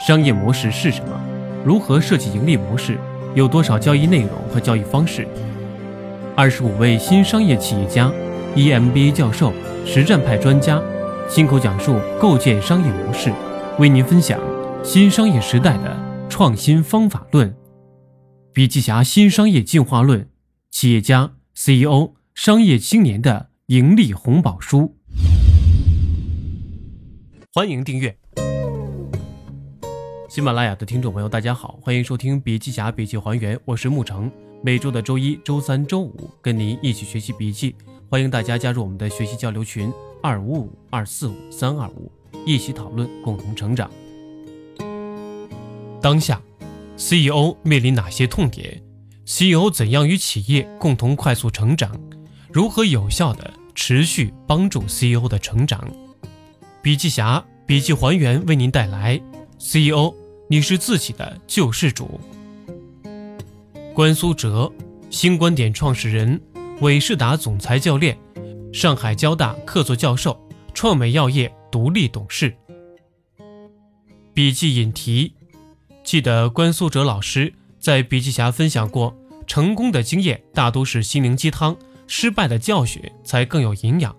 商业模式是什么？如何设计盈利模式？有多少交易内容和交易方式？二十五位新商业企业家，EMBA 教授，实战派专家，亲口讲述构建商业模式，为您分享新商业时代的创新方法论。笔记侠新商业进化论，企业家、CEO、商业青年的盈利红宝书。欢迎订阅。喜马拉雅的听众朋友，大家好，欢迎收听笔记侠笔记还原，我是沐橙。每周的周一、周三、周五跟您一起学习笔记，欢迎大家加入我们的学习交流群二五五二四五三二五，一起讨论，共同成长。当下，CEO 面临哪些痛点？CEO 怎样与企业共同快速成长？如何有效的持续帮助 CEO 的成长？笔记侠笔记还原为您带来 CEO。你是自己的救世主。关苏哲，新观点创始人，伟世达总裁教练，上海交大客座教授，创美药业独立董事。笔记引题：记得关苏哲老师在笔记侠分享过，成功的经验大都是心灵鸡汤，失败的教训才更有营养。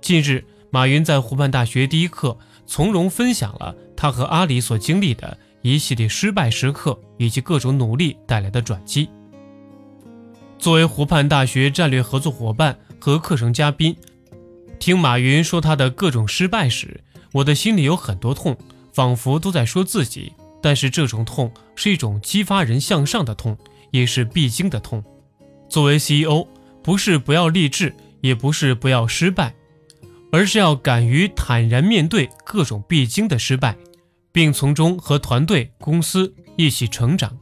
近日，马云在湖畔大学第一课从容分享了他和阿里所经历的。一系列失败时刻以及各种努力带来的转机。作为湖畔大学战略合作伙伴和课程嘉宾，听马云说他的各种失败时，我的心里有很多痛，仿佛都在说自己。但是这种痛是一种激发人向上的痛，也是必经的痛。作为 CEO，不是不要励志，也不是不要失败，而是要敢于坦然面对各种必经的失败。并从中和团队、公司一起成长。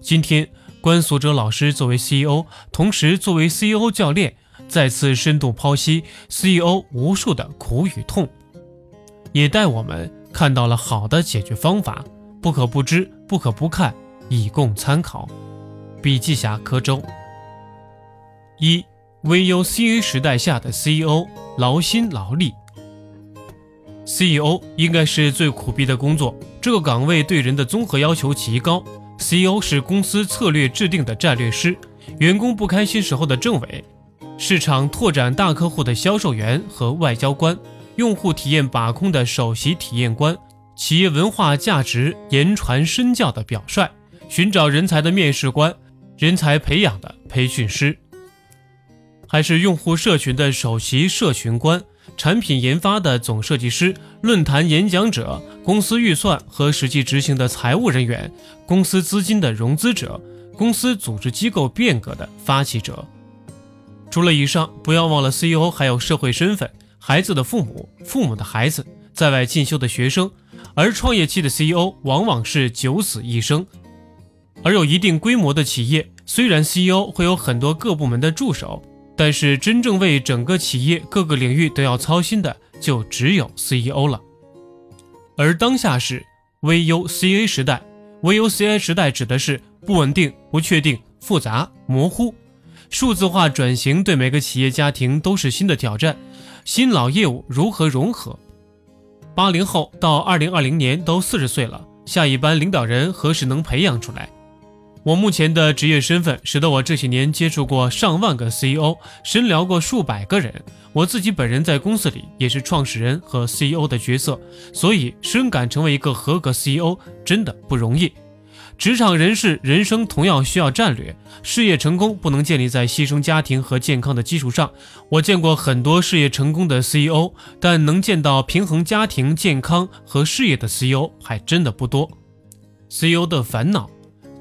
今天，关锁哲老师作为 CEO，同时作为 CEO 教练，再次深度剖析 CEO 无数的苦与痛，也带我们看到了好的解决方法，不可不知，不可不看，以供参考。笔记侠柯州。一，VUCA 时代下的 CEO 劳心劳力。CEO 应该是最苦逼的工作，这个岗位对人的综合要求极高。CEO 是公司策略制定的战略师，员工不开心时候的政委，市场拓展大客户的销售员和外交官，用户体验把控的首席体验官，企业文化价值言传身教的表率，寻找人才的面试官，人才培养的培训师，还是用户社群的首席社群官。产品研发的总设计师、论坛演讲者、公司预算和实际执行的财务人员、公司资金的融资者、公司组织机构变革的发起者。除了以上，不要忘了 CEO 还有社会身份、孩子的父母、父母的孩子、在外进修的学生。而创业期的 CEO 往往是九死一生。而有一定规模的企业，虽然 CEO 会有很多各部门的助手。但是真正为整个企业各个领域都要操心的，就只有 CEO 了。而当下是 VUCA 时代，VUCA 时代指的是不稳定、不确定、复杂、模糊。数字化转型对每个企业家庭都是新的挑战，新老业务如何融合？八零后到二零二零年都四十岁了，下一班领导人何时能培养出来？我目前的职业身份，使得我这些年接触过上万个 CEO，深聊过数百个人。我自己本人在公司里也是创始人和 CEO 的角色，所以深感成为一个合格 CEO 真的不容易。职场人士人生同样需要战略，事业成功不能建立在牺牲家庭和健康的基础上。我见过很多事业成功的 CEO，但能见到平衡家庭、健康和事业的 CEO 还真的不多。CEO 的烦恼。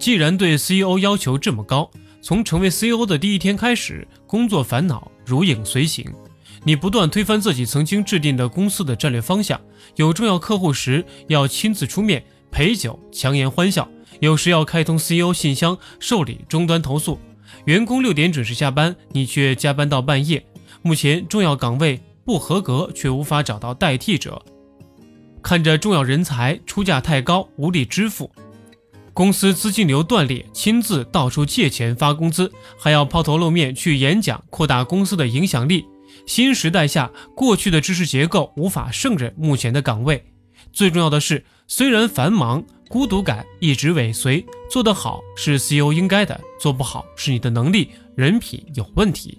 既然对 CEO 要求这么高，从成为 CEO 的第一天开始，工作烦恼如影随形。你不断推翻自己曾经制定的公司的战略方向，有重要客户时要亲自出面陪酒强颜欢笑，有时要开通 CEO 信箱受理终端投诉。员工六点准时下班，你却加班到半夜。目前重要岗位不合格，却无法找到代替者。看着重要人才出价太高，无力支付。公司资金流断裂，亲自到处借钱发工资，还要抛头露面去演讲，扩大公司的影响力。新时代下，过去的知识结构无法胜任目前的岗位。最重要的是，虽然繁忙，孤独感一直尾随。做得好是 CEO 应该的，做不好是你的能力、人品有问题。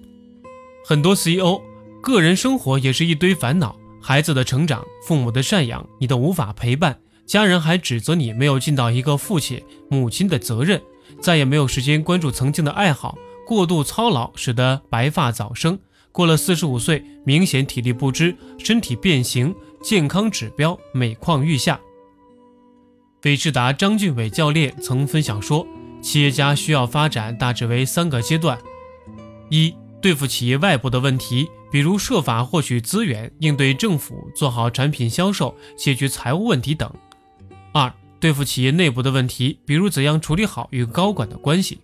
很多 CEO 个人生活也是一堆烦恼，孩子的成长、父母的赡养，你都无法陪伴，家人还指责你没有尽到一个父亲、母亲的责任，再也没有时间关注曾经的爱好，过度操劳使得白发早生。过了四十五岁，明显体力不支，身体变形，健康指标每况愈下。北智达张俊伟教练曾分享说，企业家需要发展大致为三个阶段：一、对付企业外部的问题，比如设法获取资源、应对政府、做好产品销售、解决财务问题等；二、对付企业内部的问题，比如怎样处理好与高管的关系；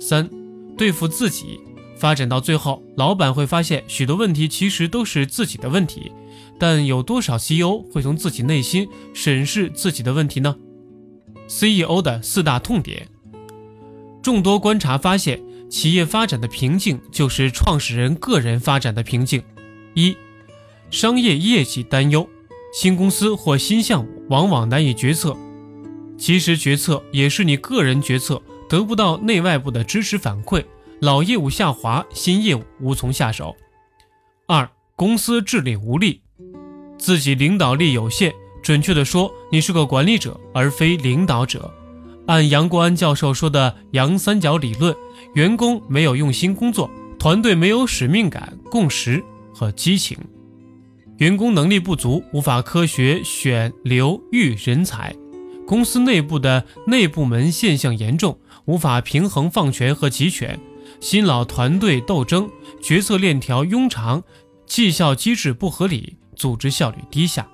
三、对付自己。发展到最后，老板会发现许多问题其实都是自己的问题，但有多少 CEO 会从自己内心审视自己的问题呢？CEO 的四大痛点，众多观察发现，企业发展的瓶颈就是创始人个人发展的瓶颈。一、商业业绩担忧，新公司或新项目往往难以决策，其实决策也是你个人决策，得不到内外部的支持反馈。老业务下滑，新业务无从下手。二、公司治理无力，自己领导力有限。准确的说，你是个管理者，而非领导者。按杨国安教授说的“杨三角理论”，员工没有用心工作，团队没有使命感、共识和激情，员工能力不足，无法科学选留育人才。公司内部的内部门现象严重，无法平衡放权和集权。新老团队斗争，决策链条庸长，绩效机制不合理，组织效率低下。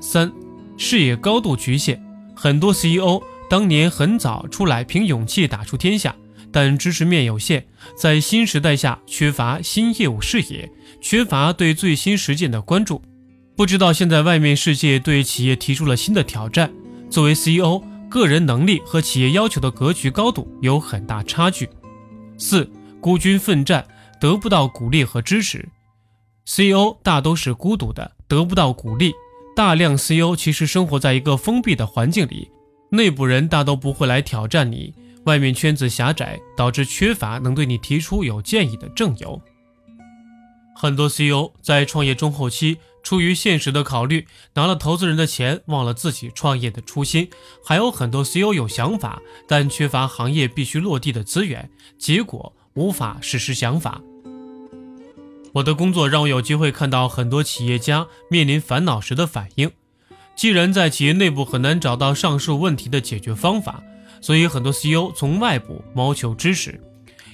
三、视野高度局限，很多 CEO 当年很早出来，凭勇气打出天下，但知识面有限，在新时代下缺乏新业务视野，缺乏对最新实践的关注，不知道现在外面世界对企业提出了新的挑战。作为 CEO，个人能力和企业要求的格局高度有很大差距。四孤军奋战得不到鼓励和支持，CEO 大都是孤独的，得不到鼓励。大量 CEO 其实生活在一个封闭的环境里，内部人大都不会来挑战你，外面圈子狭窄，导致缺乏能对你提出有建议的正友。很多 CEO 在创业中后期。出于现实的考虑，拿了投资人的钱，忘了自己创业的初心。还有很多 CEO 有想法，但缺乏行业必须落地的资源，结果无法实施想法。我的工作让我有机会看到很多企业家面临烦恼时的反应。既然在企业内部很难找到上述问题的解决方法，所以很多 CEO 从外部谋求支持。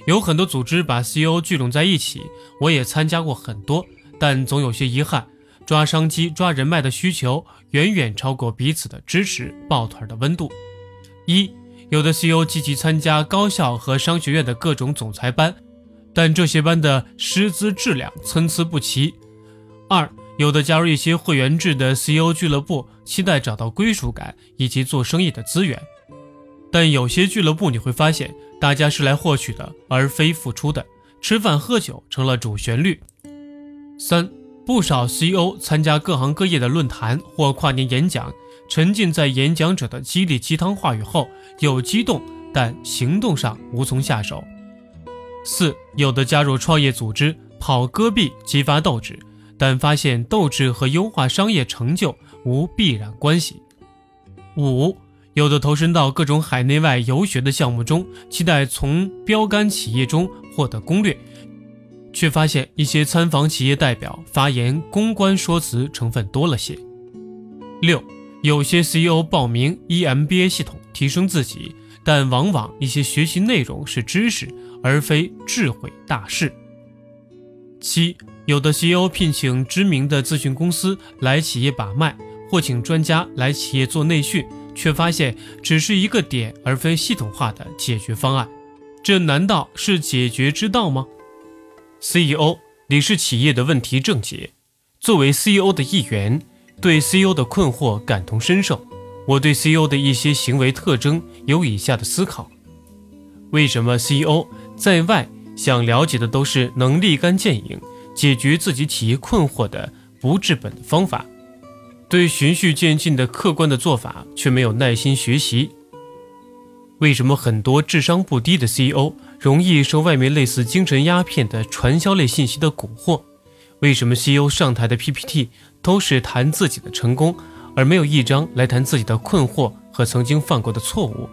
有很多组织把 CEO 聚拢在一起，我也参加过很多，但总有些遗憾。抓商机、抓人脉的需求远远超过彼此的支持、抱团的温度。一，有的 CEO 积极参加高校和商学院的各种总裁班，但这些班的师资质量参差不齐。二，有的加入一些会员制的 CEO 俱乐部，期待找到归属感以及做生意的资源，但有些俱乐部你会发现，大家是来获取的，而非付出的，吃饭喝酒成了主旋律。三。不少 CEO 参加各行各业的论坛或跨年演讲，沉浸在演讲者的激励鸡汤话语后，有激动，但行动上无从下手。四，有的加入创业组织，跑戈壁激发斗志，但发现斗志和优化商业成就无必然关系。五，有的投身到各种海内外游学的项目中，期待从标杆企业中获得攻略。却发现一些参访企业代表发言公关说辞成分多了些。六，有些 CEO 报名 EMBA 系统提升自己，但往往一些学习内容是知识而非智慧大事。七，有的 CEO 聘请知名的咨询公司来企业把脉，或请专家来企业做内训，却发现只是一个点而非系统化的解决方案，这难道是解决之道吗？CEO，你是企业的问题症结。作为 CEO 的一员，对 CEO 的困惑感同身受。我对 CEO 的一些行为特征有以下的思考：为什么 CEO 在外想了解的都是能立竿见影解决自己企业困惑的不治本的方法？对循序渐进的客观的做法却没有耐心学习。为什么很多智商不低的 CEO 容易受外面类似精神鸦片的传销类信息的蛊惑？为什么 CEO 上台的 PPT 都是谈自己的成功，而没有一张来谈自己的困惑和曾经犯过的错误？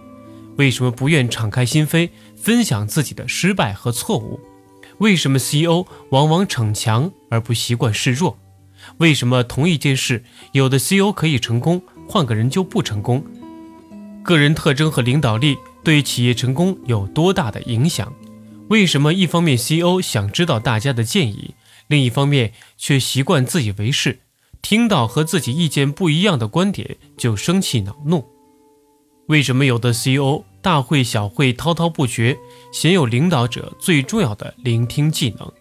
为什么不愿敞开心扉分享自己的失败和错误？为什么 CEO 往往逞强而不习惯示弱？为什么同一件事，有的 CEO 可以成功，换个人就不成功？个人特征和领导力对企业成功有多大的影响？为什么一方面 CEO 想知道大家的建议，另一方面却习惯自以为是，听到和自己意见不一样的观点就生气恼怒？为什么有的 CEO 大会小会滔滔不绝，鲜有领导者最重要的聆听技能？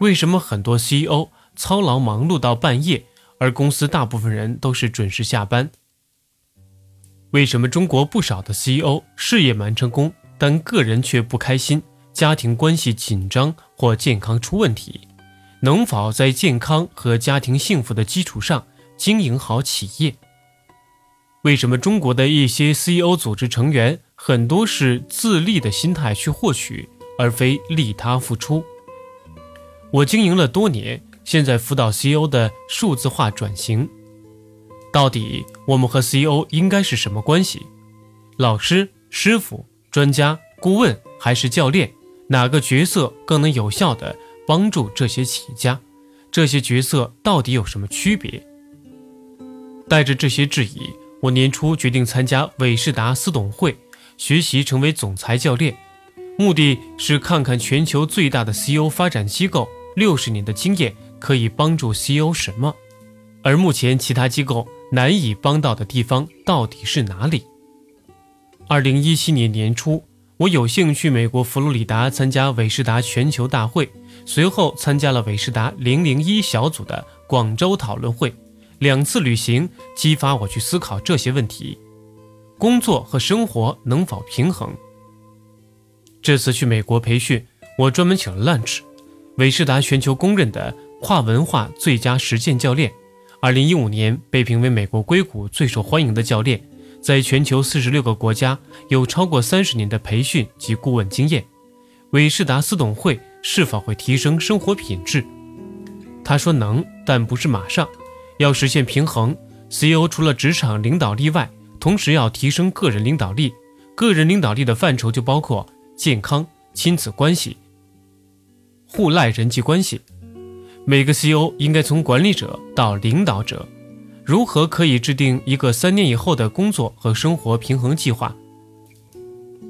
为什么很多 CEO？操劳忙碌到半夜，而公司大部分人都是准时下班。为什么中国不少的 CEO 事业蛮成功，但个人却不开心，家庭关系紧张或健康出问题？能否在健康和家庭幸福的基础上经营好企业？为什么中国的一些 CEO 组织成员很多是自利的心态去获取，而非利他付出？我经营了多年。现在辅导 CEO 的数字化转型，到底我们和 CEO 应该是什么关系？老师、师傅、专家、顾问还是教练？哪个角色更能有效地帮助这些企业家？这些角色到底有什么区别？带着这些质疑，我年初决定参加伟仕达私董会，学习成为总裁教练，目的是看看全球最大的 CEO 发展机构六十年的经验。可以帮助 CEO 什么？而目前其他机构难以帮到的地方到底是哪里？二零一七年年初，我有幸去美国佛罗里达参加伟仕达全球大会，随后参加了伟仕达零零一小组的广州讨论会。两次旅行激发我去思考这些问题：工作和生活能否平衡？这次去美国培训，我专门请了 lunch，伟世达全球公认的。跨文化最佳实践教练，二零一五年被评为美国硅谷最受欢迎的教练，在全球四十六个国家有超过三十年的培训及顾问经验。韦仕达斯董会是否会提升生活品质？他说能，但不是马上。要实现平衡，CEO 除了职场领导力外，同时要提升个人领导力。个人领导力的范畴就包括健康、亲子关系、互赖人际关系。每个 CEO 应该从管理者到领导者，如何可以制定一个三年以后的工作和生活平衡计划？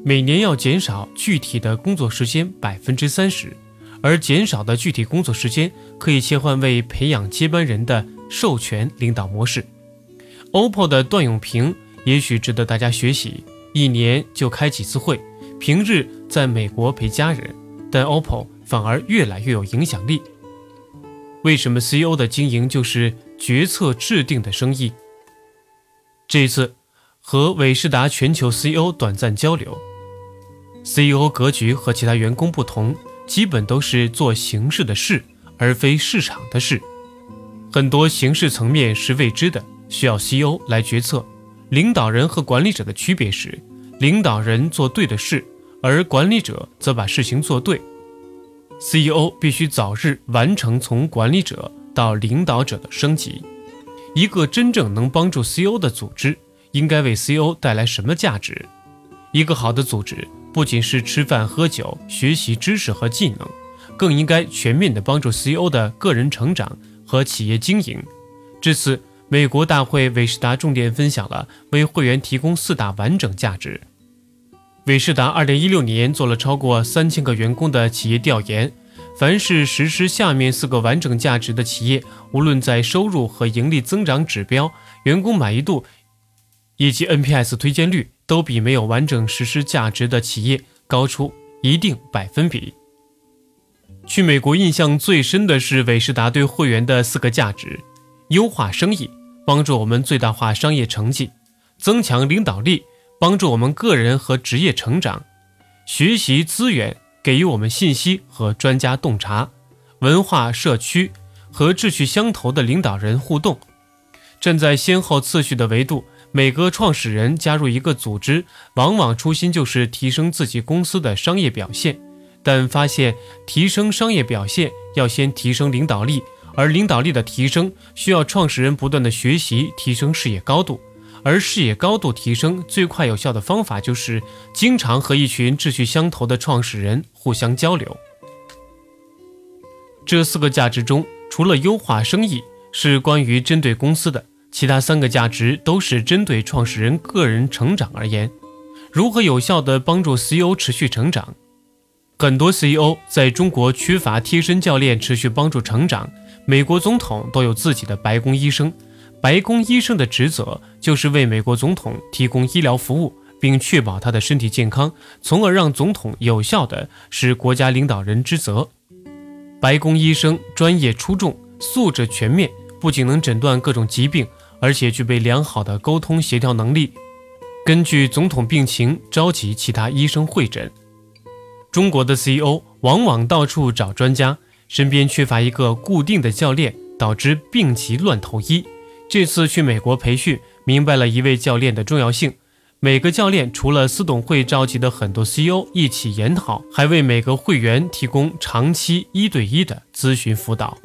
每年要减少具体的工作时间百分之三十，而减少的具体工作时间可以切换为培养接班人的授权领导模式。OPPO 的段永平也许值得大家学习，一年就开几次会，平日在美国陪家人，但 OPPO 反而越来越有影响力。为什么 CEO 的经营就是决策制定的生意？这一次和伟仕达全球 CEO 短暂交流，CEO 格局和其他员工不同，基本都是做形式的事，而非市场的事。很多形式层面是未知的，需要 CEO 来决策。领导人和管理者的区别是，领导人做对的事，而管理者则把事情做对。CEO 必须早日完成从管理者到领导者的升级。一个真正能帮助 CEO 的组织，应该为 CEO 带来什么价值？一个好的组织不仅是吃饭喝酒、学习知识和技能，更应该全面地帮助 CEO 的个人成长和企业经营。至此，美国大会韦仕达重点分享了为会员提供四大完整价值。韦仕达二零一六年做了超过三千个员工的企业调研，凡是实施下面四个完整价值的企业，无论在收入和盈利增长指标、员工满意度以及 NPS 推荐率，都比没有完整实施价值的企业高出一定百分比。去美国印象最深的是韦仕达对会员的四个价值：优化生意，帮助我们最大化商业成绩；增强领导力。帮助我们个人和职业成长，学习资源给予我们信息和专家洞察，文化社区和志趣相投的领导人互动，站在先后次序的维度，每个创始人加入一个组织，往往初心就是提升自己公司的商业表现，但发现提升商业表现要先提升领导力，而领导力的提升需要创始人不断的学习，提升视野高度。而视野高度提升最快有效的方法，就是经常和一群志趣相投的创始人互相交流。这四个价值中，除了优化生意是关于针对公司的，其他三个价值都是针对创始人个人成长而言。如何有效地帮助 CEO 持续成长？很多 CEO 在中国缺乏贴身教练持续帮助成长。美国总统都有自己的白宫医生。白宫医生的职责就是为美国总统提供医疗服务，并确保他的身体健康，从而让总统有效的是国家领导人之责。白宫医生专业出众，素质全面，不仅能诊断各种疾病，而且具备良好的沟通协调能力。根据总统病情召集其他医生会诊。中国的 CEO 往往到处找专家，身边缺乏一个固定的教练，导致病急乱投医。这次去美国培训，明白了一位教练的重要性。每个教练除了私董会召集的很多 CEO 一起研讨，还为每个会员提供长期一对一的咨询辅导。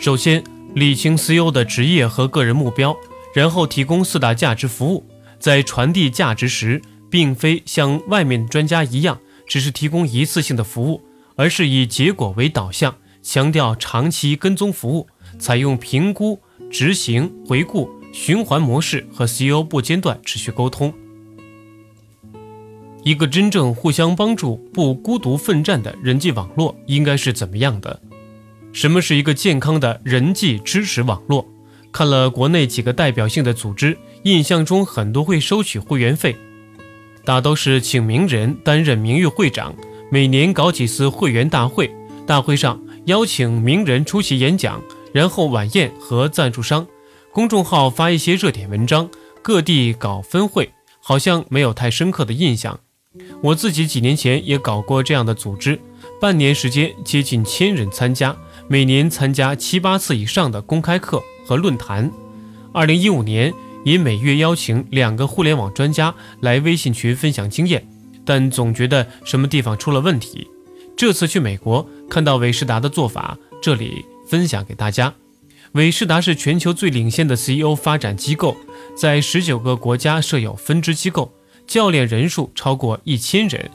首先理清 CEO 的职业和个人目标，然后提供四大价值服务。在传递价值时，并非像外面专家一样，只是提供一次性的服务，而是以结果为导向，强调长期跟踪服务，采用评估。执行、回顾、循环模式和 CEO 不间断持续沟通。一个真正互相帮助、不孤独奋战的人际网络应该是怎么样的？什么是一个健康的人际支持网络？看了国内几个代表性的组织，印象中很多会收取会员费，大都是请名人担任名誉会长，每年搞几次会员大会，大会上邀请名人出席演讲。然后晚宴和赞助商，公众号发一些热点文章，各地搞分会，好像没有太深刻的印象。我自己几年前也搞过这样的组织，半年时间接近千人参加，每年参加七八次以上的公开课和论坛。二零一五年也每月邀请两个互联网专家来微信群分享经验，但总觉得什么地方出了问题。这次去美国看到伟仕达的做法，这里。分享给大家，伟仕达是全球最领先的 CEO 发展机构，在十九个国家设有分支机构，教练人数超过一千人，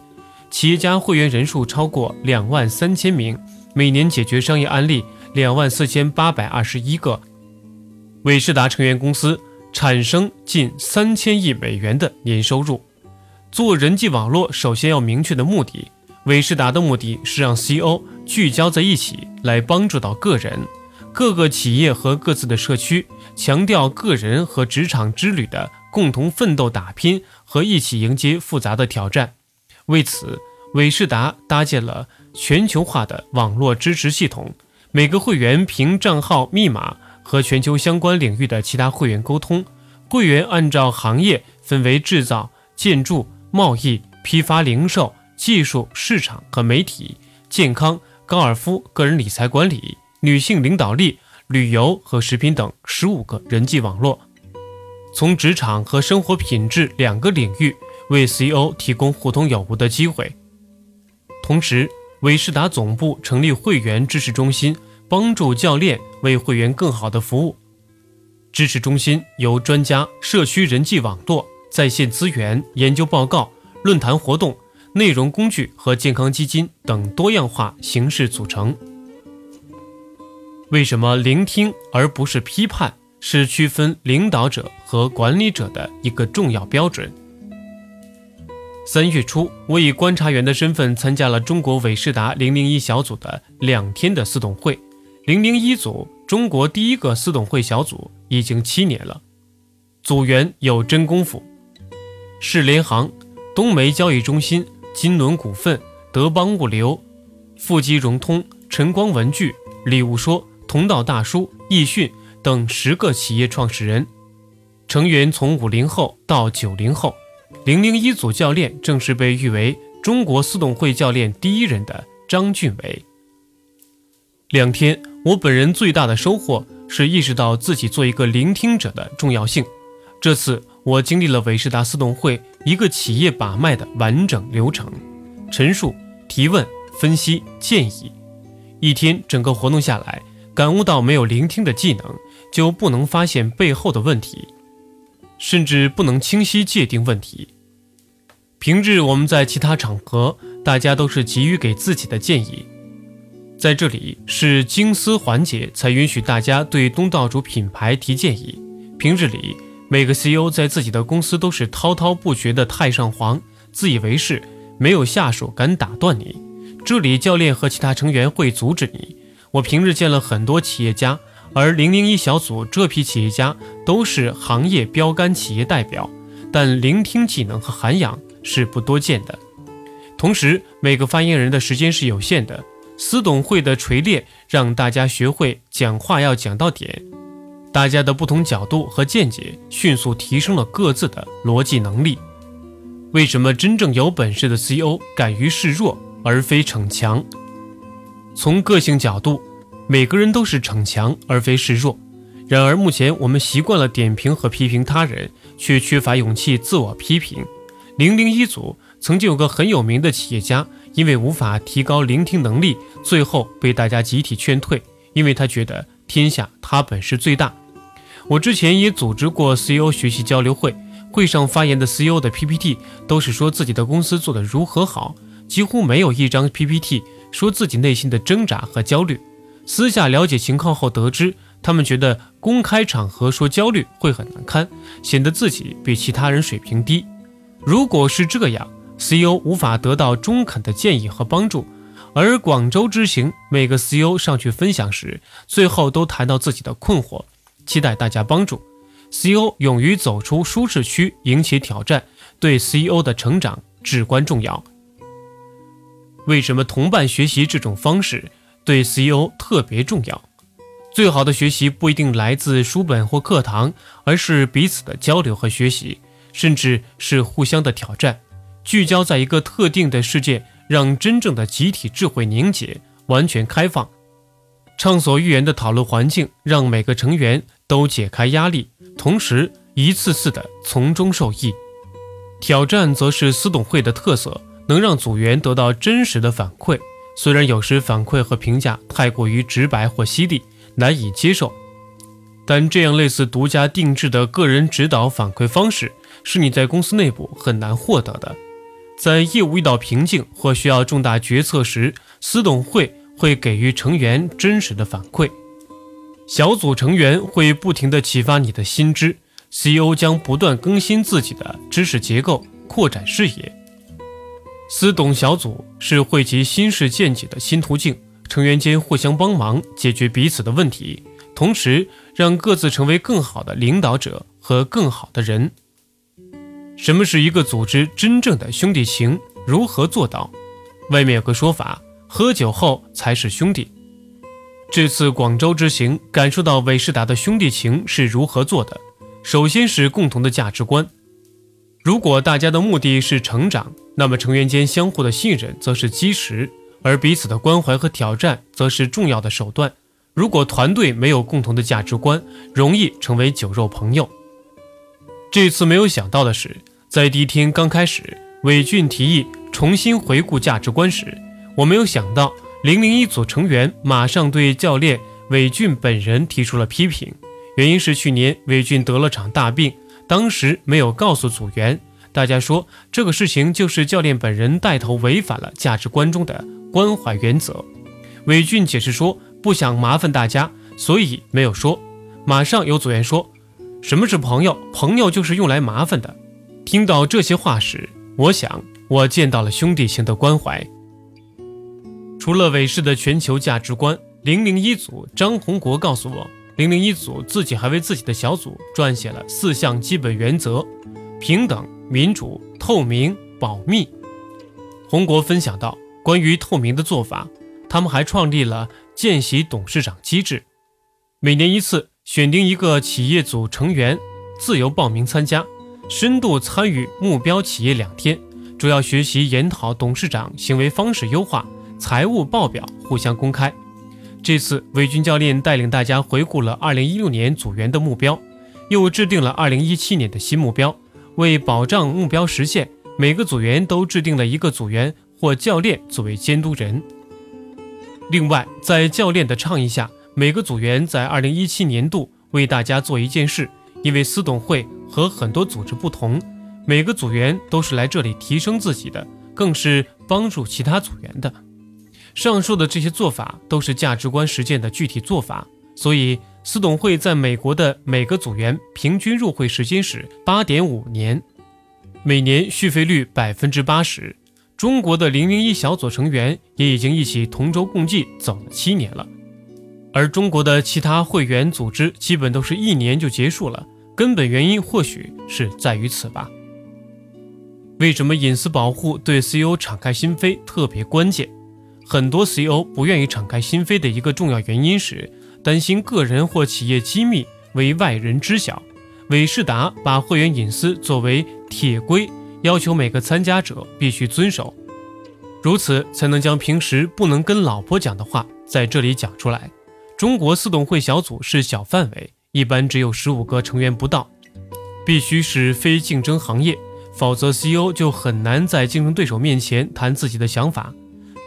企业家会员人数超过两万三千名，每年解决商业案例两万四千八百二十一个。伟仕达成员公司产生近三千亿美元的年收入。做人际网络，首先要明确的目的。伟仕达的目的是让 CEO 聚焦在一起，来帮助到个人、各个企业和各自的社区，强调个人和职场之旅的共同奋斗打拼和一起迎接复杂的挑战。为此，伟世达搭建了全球化的网络支持系统，每个会员凭账号密码和全球相关领域的其他会员沟通。会员按照行业分为制造、建筑、贸易、批发、零售。技术、市场和媒体、健康、高尔夫、个人理财管理、女性领导力、旅游和食品等十五个人际网络，从职场和生活品质两个领域为 CEO 提供互通有无的机会。同时，伟仕达总部成立会员支持中心，帮助教练为会员更好的服务。支持中心由专家、社区人际网络、在线资源、研究报告、论坛活动。内容工具和健康基金等多样化形式组成。为什么聆听而不是批判是区分领导者和管理者的一个重要标准？三月初，我以观察员的身份参加了中国伟仕达零零一小组的两天的私董会。零零一组，中国第一个私董会小组，已经七年了。组员有真功夫，世联行、东煤交易中心。金轮股份、德邦物流、富基融通、晨光文具、礼物说、同道大叔、易迅等十个企业创始人，成员从五零后到九零后。零零一组教练正是被誉为中国私董会教练第一人的张俊伟。两天，我本人最大的收获是意识到自己做一个聆听者的重要性。这次我经历了伟仕达私董会一个企业把脉的完整流程：陈述、提问、分析、建议。一天整个活动下来，感悟到没有聆听的技能，就不能发现背后的问题，甚至不能清晰界定问题。平日我们在其他场合，大家都是急于给自己的建议，在这里是精思环节，才允许大家对东道主品牌提建议。平日里，每个 CEO 在自己的公司都是滔滔不绝的太上皇，自以为是，没有下属敢打断你。这里教练和其他成员会阻止你。我平日见了很多企业家，而零零一小组这批企业家都是行业标杆企业代表，但聆听技能和涵养。是不多见的。同时，每个发言人的时间是有限的。司董会的锤炼让大家学会讲话要讲到点，大家的不同角度和见解迅速提升了各自的逻辑能力。为什么真正有本事的 CEO 敢于示弱而非逞强？从个性角度，每个人都是逞强而非示弱。然而，目前我们习惯了点评和批评他人，却缺乏勇气自我批评。零零一组曾经有个很有名的企业家，因为无法提高聆听能力，最后被大家集体劝退，因为他觉得天下他本事最大。我之前也组织过 CEO 学习交流会，会上发言的 CEO 的 PPT 都是说自己的公司做得如何好，几乎没有一张 PPT 说自己内心的挣扎和焦虑。私下了解情况后得知，他们觉得公开场合说焦虑会很难堪，显得自己比其他人水平低。如果是这样，CEO 无法得到中肯的建议和帮助，而广州之行每个 CEO 上去分享时，最后都谈到自己的困惑，期待大家帮助。CEO 勇于走出舒适区，迎起挑战，对 CEO 的成长至关重要。为什么同伴学习这种方式对 CEO 特别重要？最好的学习不一定来自书本或课堂，而是彼此的交流和学习。甚至是互相的挑战，聚焦在一个特定的事件，让真正的集体智慧凝结，完全开放，畅所欲言的讨论环境，让每个成员都解开压力，同时一次次的从中受益。挑战则是私董会的特色，能让组员得到真实的反馈，虽然有时反馈和评价太过于直白或犀利，难以接受。但这样类似独家定制的个人指导反馈方式，是你在公司内部很难获得的。在业务遇到瓶颈或需要重大决策时，司董会会给予成员真实的反馈。小组成员会不停地启发你的新知，CEO 将不断更新自己的知识结构，扩展视野。司董小组是汇集新式见解的新途径，成员间互相帮忙，解决彼此的问题。同时，让各自成为更好的领导者和更好的人。什么是一个组织真正的兄弟情？如何做到？外面有个说法，喝酒后才是兄弟。这次广州之行，感受到韦世达的兄弟情是如何做的。首先是共同的价值观。如果大家的目的是成长，那么成员间相互的信任则是基石，而彼此的关怀和挑战则是重要的手段。如果团队没有共同的价值观，容易成为酒肉朋友。这次没有想到的是，在第一天刚开始，韦俊提议重新回顾价值观时，我没有想到零零一组成员马上对教练韦俊本人提出了批评。原因是去年韦俊得了场大病，当时没有告诉组员，大家说这个事情就是教练本人带头违反了价值观中的关怀原则。韦俊解释说。不想麻烦大家，所以没有说。马上有组员说：“什么是朋友？朋友就是用来麻烦的。”听到这些话时，我想我见到了兄弟情的关怀。除了韦氏的全球价值观，零零一组张宏国告诉我，零零一组自己还为自己的小组撰写了四项基本原则：平等、民主、透明、保密。宏国分享到，关于透明的做法，他们还创立了。见习董事长机制，每年一次，选定一个企业组成员，自由报名参加，深度参与目标企业两天，主要学习研讨董事长行为方式优化，财务报表互相公开。这次韦军教练带领大家回顾了2016年组员的目标，又制定了2017年的新目标。为保障目标实现，每个组员都制定了一个组员或教练作为监督人。另外，在教练的倡议下，每个组员在2017年度为大家做一件事。因为司董会和很多组织不同，每个组员都是来这里提升自己的，更是帮助其他组员的。上述的这些做法都是价值观实践的具体做法，所以司董会在美国的每个组员平均入会时间是八点五年，每年续费率百分之八十。中国的零零一小组成员也已经一起同舟共济走了七年了。而中国的其他会员组织基本都是一年就结束了，根本原因或许是在于此吧。为什么隐私保护对 CEO 敞开心扉特别关键？很多 CEO 不愿意敞开心扉的一个重要原因是担心个人或企业机密为外人知晓。韦世达把会员隐私作为铁规，要求每个参加者必须遵守，如此才能将平时不能跟老婆讲的话在这里讲出来。中国四董会小组是小范围，一般只有十五个成员不到，必须是非竞争行业，否则 CEO 就很难在竞争对手面前谈自己的想法。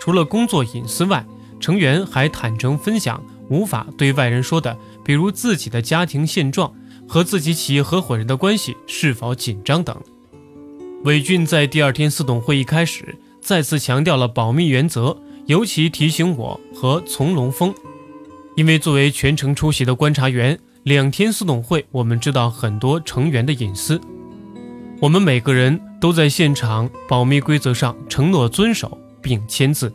除了工作隐私外，成员还坦诚分享无法对外人说的，比如自己的家庭现状和自己企业合伙人的关系是否紧张等。韦俊在第二天四董会一开始再次强调了保密原则，尤其提醒我和从龙峰。因为作为全程出席的观察员，两天四董会，我们知道很多成员的隐私。我们每个人都在现场保密规则上承诺遵守并签字。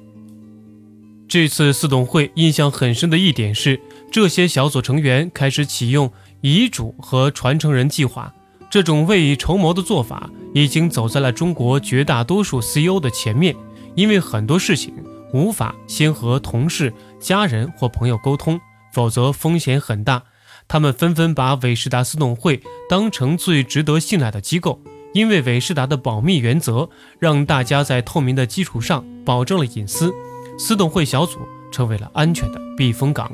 这次四董会印象很深的一点是，这些小组成员开始启用遗嘱和传承人计划。这种未雨绸缪的做法已经走在了中国绝大多数 CEO 的前面，因为很多事情。无法先和同事、家人或朋友沟通，否则风险很大。他们纷纷把韦世达斯董会当成最值得信赖的机构，因为韦世达的保密原则让大家在透明的基础上保证了隐私，私董会小组成为了安全的避风港。